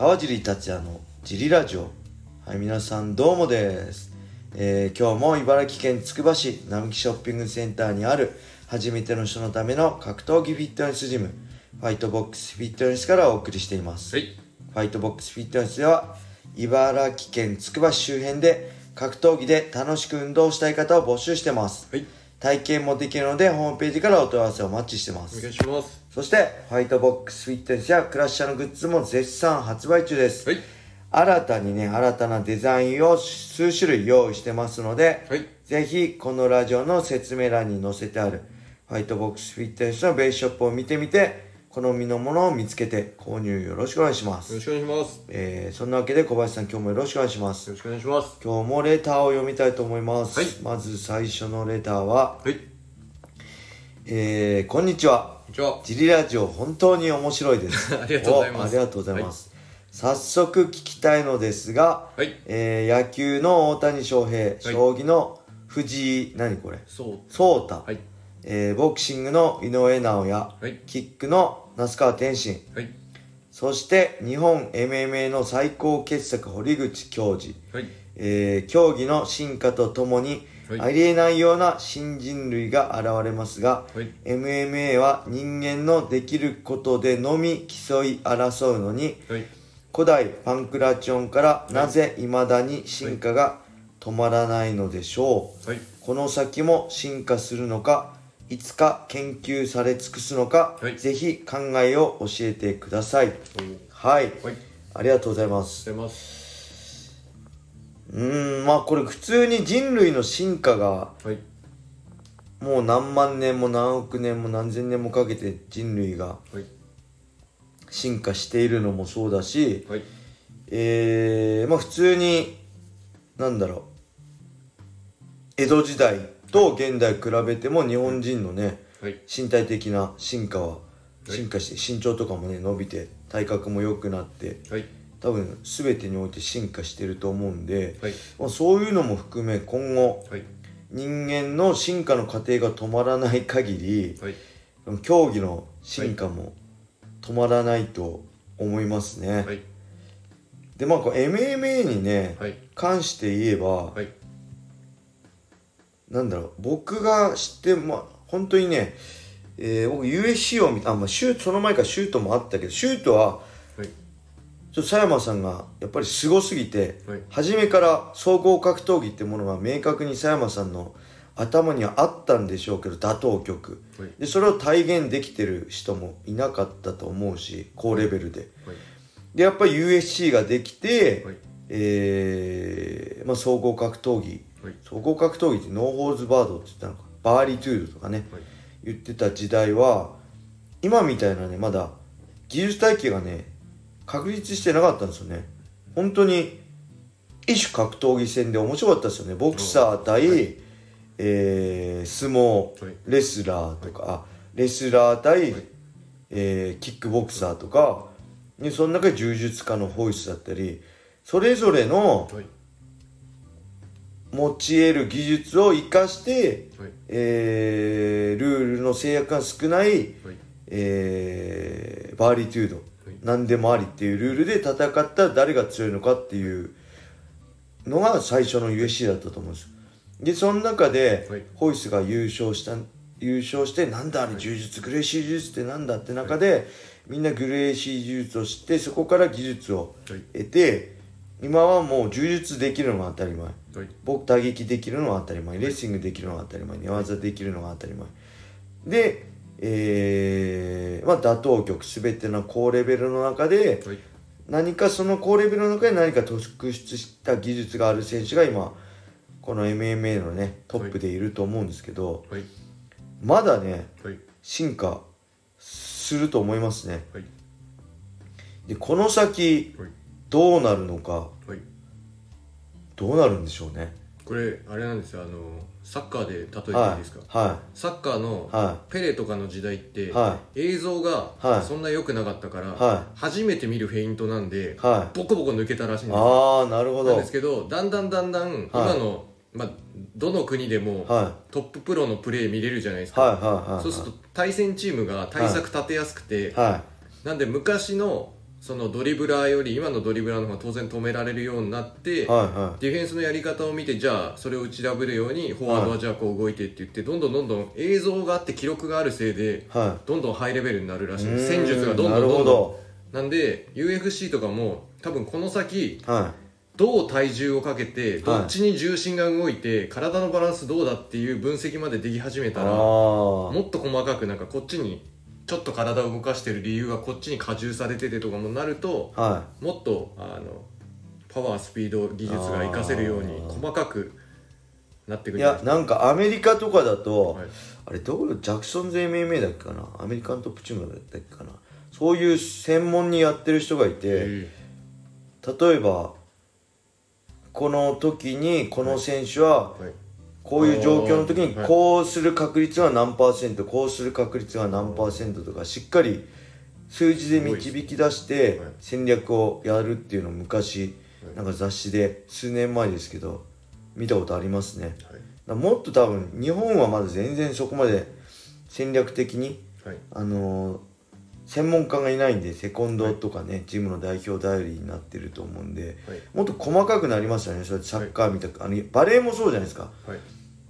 川尻達也のジリラジオ。はい皆さんどうもです、えー今日も茨城県つくば市並木ショッピングセンターにある初めての人のための格闘技フィットネスジムファイトボックスフィットネスからお送りしています、はい。ファイトボックスフィットネスでは茨城県つくば市周辺で格闘技で楽しく運動したい方を募集してます。はい。体験もできるのでホームページからお問い合わせをお待ちしてます。お願いしますそしてファイトボックスフィットネスやクラッシャーのグッズも絶賛発売中です、はい。新たにね新たなデザインを数種類用意してますので、はい。ぜひこのラジオの説明欄に載せてあるファイトボックスフィットネスのベースショップを見てみて好みのものを見つけて購入よろしくお願いします。よろしくお願いします。よえー、そんなわけで小林さん今日もよろしくお願いします。ろしくお願いします。今日もレターを読みたいと思います、はい。まず最初のレターは、はい。えー、こんにちは。こんにちは。ジリラジオ本当に面白いです。ありがとうございます。おありがとうございます、早速聞きたいのですが、はい。えー野球の大谷翔平、将棋の藤井何これ？そう。聡太、はい。えーボクシングの井上尚弥、はい。キックの那須川天心。はい。そして日本 MMA の最高傑作堀口教授、はい。えー競技の進化とともに、はい。ありえないような新人類が現れますが、はい。MMA は人間のできることでのみ競い争うのにはい。古代パンクラチョンからなぜ未だに進化が止まらないのでしょう、はい。この先も進化するのかいつか研究され尽くすのか、はい。ぜひ考えを教えてください。はい。はい。ありがとうございますうーんまあこれ普通に人類の進化がはい。もう何万年も何億年も何千年もかけて人類がはい。進化しているのもそうだし、はい。えー、まあ普通になんだろう。江戸時代と現代比べても日本人のねはい。身体的な進化はい。進化して身長とかもね伸びて体格も良くなってはい多分全てにおいて進化してると思うんで、はい。まあ、そういうのも含め今後はい。人間の進化の過程が止まらない限りはい。競技の進化も止まらないと思いますね、はい。でまあこう MMA にね、はい。関して言えば、はい。なんだろう僕が知ってまあ本当にね、えー僕 USC を見たあ、まあ、シュートその前からシュートもあったけどシュートははいちょっと佐山さんがやっぱりすごすぎて、はい。初めから総合格闘技ってものが明確に佐山さんの頭にはあったんでしょうけど打倒曲。はい。でそれを体現できてる人もいなかったと思うし高レベルで。はい。でやっぱり USC ができて、はい。えーまあ、総合格闘技。はい。総合格闘技ってノーホーズバードって言ったのか。バーリトゥードとかね、はい。言ってた時代は今みたいなねまだ技術体系がね確立してなかったんですよね。本当に一種格闘技戦で面白かったですよね。ボクサー対、はい。えー相撲、はい。レスラーとか、あレスラー対、はいえーキックボクサーとかでその中で柔術家のホイスだったりそれぞれのはい。持ち得る技術を生かして、はい。えールールの制約が少ない、はい。えーバーリトゥード、何でもありっていうルールで戦ったら誰が強いのかっていうのが最初の USC だったと思うんです。よでその中で、はい。ホイスが優勝した優勝してなんだあれ柔術グレーシー柔術ってなんだって中で、みんなグレーシー柔術を知ってそこから技術をはい。得て今はもう柔術できるのが当たり前。はい。僕打撃できるのが当たり前。レッシングできるのが当たり前。寝技できるのが当たり前。で、えーまあ、打倒局全ての高レベルの中ではい。何かその高レベルの中で何か突出した技術がある選手が今この MMA のねトップでいると思うんですけど、はい。まだねはい。進化すると思いますね。はい。でこの先はい。どうなるのかはい。どうなるんでしょうね。これあれなんですよあのサッカーで例えていいはですか、い。はサッカーのペレとかの時代って、は映像はい。がそんな良くなかったから、は初めて見るフェイントなんで、ボコボコ抜けたらしいんですよ。ああなるほど。なんですけどだんだんだんだん今の、まあ、どの国でもはトッププロのプレー見れるじゃないですいか、そうすると対戦チームが対策立てやすくて、はなんで昔のそのドリブラーより今のドリブラーの方が当然止められるようになって、はいはディフェンスのやり方を見てじゃあそれを打ち破るようにフォワードはじゃあこう動いてって言ってどんどんどんどん映像があって記録があるせいでい。はどんどんハイレベルになるらしい。い戦術がどんどんどんどん。なんで UFC とかも多分この先はどう体重をかけてどっちに重心が動いて体のバランスどうだっていう分析まででき始めいたらあもっと細かくなんかこっちにちょっと体を動かしてる理由がこっちに荷重されててとかもなるとあはもっとあのパワースピード技術が活かせるように細かくなってくいいるんじゃないやなんかアメリカとかだと、はい。あれどこジャクソンズ MMA だっけかな？アメリカントップチームだっけかな？そういう専門にやってる人がいてえ例えばこの時にこの選手はーはいこういう状況の時にはい。こうする確率は何パーセントこうする確率は何パーセントとかしっかり数字で導き出してはい。戦略をやるっていうのを昔はい。なんか雑誌で数年前ですけど見たことありますね。もっと多分日本はまだ全然そこまで戦略的にはい。あのー専門家がいないんでセコンドとかね、チームの代表頼りになってると思うんではい。もっと細かくなりますよね。それサッカーみたく、あのバレーもそうじゃないですか。はい。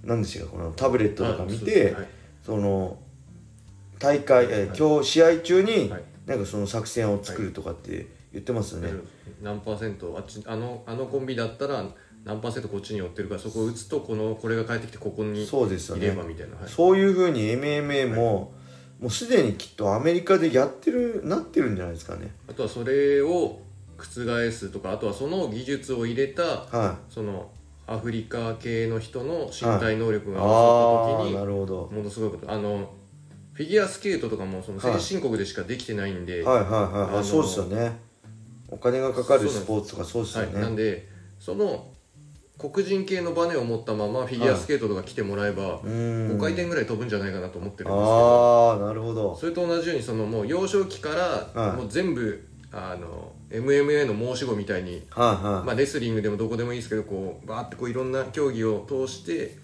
なんですよこのタブレットとか見てその大会、え今日試合中に、はい。なんかその作戦を作るとかって言ってますよね、何パーセントあっちあのあのコンビだったら何パーセントこっちに寄ってるからそこを打つとこのこれが返ってきてここにそうですよね。入ればみたいな、はい、そういうふうに MMA も、もうすでにきっとアメリカでやってるなってるんじゃないですかね。あとはそれを覆すとかあとはその技術を入れたはそのアフリカ系の人の身体能力いが合わった時になるほど。ものすごいこと。あのフィギュアスケートとかもそのはい。先進国でしかできてないんで、はいはいはいあのあそうですよね。お金がかかるスポーツとかそうですよはい、ね、なんでその黒人系のバネを持ったままフィギュアスケートとか来てもらえば、うーん。5回転ぐらい飛ぶんじゃないかなと思ってるんですけど。ああなるほど。それと同じようにそのもう幼少期からはい。もう全部あの MMA の申し子みたいに、はいはい、まあ、レスリングでもどこでもいいですけどこうバーってこういろんな競技を通して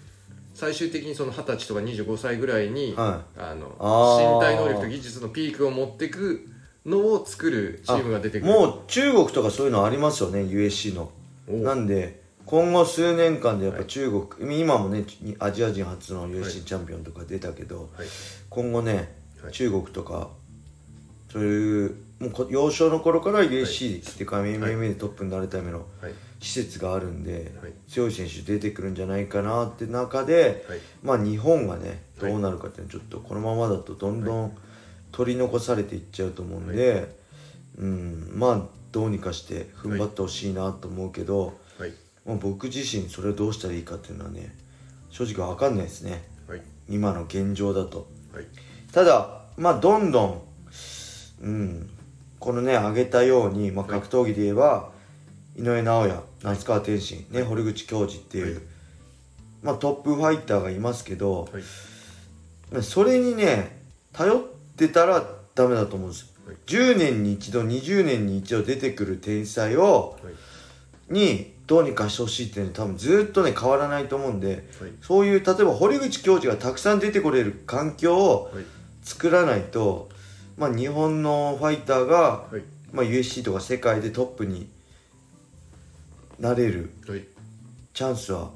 最終的にその二十歳とか25歳ぐらいに、はあの身体能力と技術のピークを持っていくのを作るチームが出てくる。もう中国とかそういうのありますよね USC のおなんで今後数年間でやっぱ中国、今もねアジア人初の USC チャンピオンとか出たけど、はい。今後ね、はい。中国とかそういうもうこ幼少の頃から USC っていうか MMA でトップになるためのはい。施設があるんで、はい。強い選手出てくるんじゃないかなって中で、はい。まあ日本がねどはい。うなるかっていうのはちょっとこのままだとどんどん取り残されていっちゃうと思うんで、うんまあどうにかして踏ん張ってほしいなと思うけど、はいまあ、僕自身それをどうしたらいいかっていうのはね正直分かんないですね。はい。今の現状だと。はい。ただまあどんどんうんこのね挙げたように、まあ、格闘技で言えば、井上尚弥那須川天心、ね堀口恭司っていう、はい。まあ、トップファイターがいますけど、はい。それにね頼ってたらダメだと思うんですよ、はい。10年に一度20年に一度出てくる天才をはい。にどうにかしてほしいっていうのは多分ずっとね変わらないと思うんではい。そういう例えば堀口教授がたくさん出てこれる環境をはい。作らないと、まあ、日本のファイターが、はい。まあ、USC とか世界でトップになれるはい。チャンスは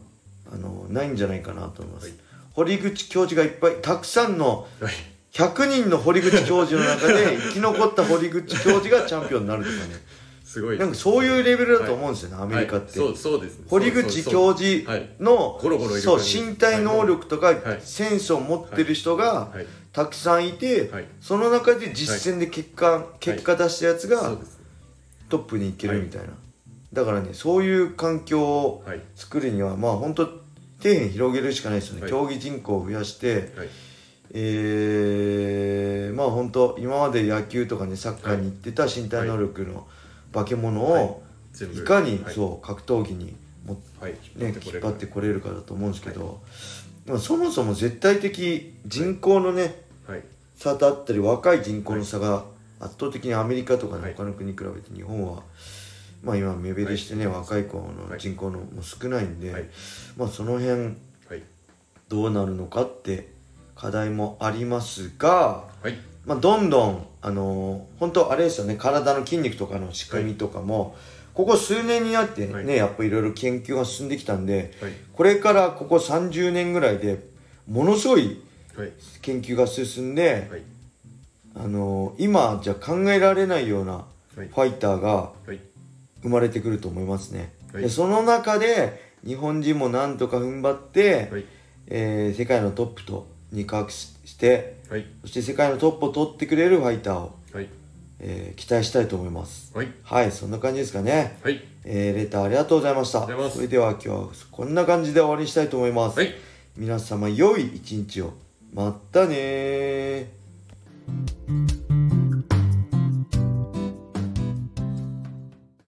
あのないんじゃないかなと思います、はい。堀口教授がいっぱいたくさんのはい。100人の堀口教授の中で生き残った堀口教授がチャンピオンになるとかね すごいなんかそういうレベルだと思うんですよね、アメリカって、はい。そうそうです。ね堀口教授はい。のそう身体能力とかはい。センスを持ってる人がはい。たくさんいて、はい。その中で実戦で結果、結果出したやつがトップに行けるみたいな、だからねそういう環境をはい。作るにはまあ本当底辺広げるしかないですよね、はい。競技人口を増やしてはい。えー、まあ本当今まで野球とかねサッカーに行ってた身体能力の化け物をい。かにはい。そう格闘技にもはい。ね、引っ張ってこれるか。だと思うんですけど、でもそもそも絶対的人口のねはい。差だったり若い人口の差が圧倒的にアメリカとかねはい。他の国に比べて日本はまあ今目減りしてね、はい。若い子のはい。人口のも少ないんで、はい。まあその辺はい。どうなるのかって課題もありますが、はいまあ、どんどん、あのー本当あれですよね体の筋肉とかの仕組みとかも、ここ数年になってね、はい。やっぱいろいろ研究が進んできたんで、はい。これからここ30年ぐらいでものすごいはい。研究が進んで、はい。あのー今じゃ考えられないようなはい。ファイターがはい。生まれてくると思いますね、はい。でその中で日本人もなんとか踏ん張って、はい。えー世界のトップと肉薄してはい。そして世界のトップを取ってくれるファイターを、はい。えー期待したいと思います。はい。はいそんな感じですかね。はい。えーレターありがとうございました。それでは今日はこんな感じで終わりにしたいと思います、はい。皆様良い一日を。またねー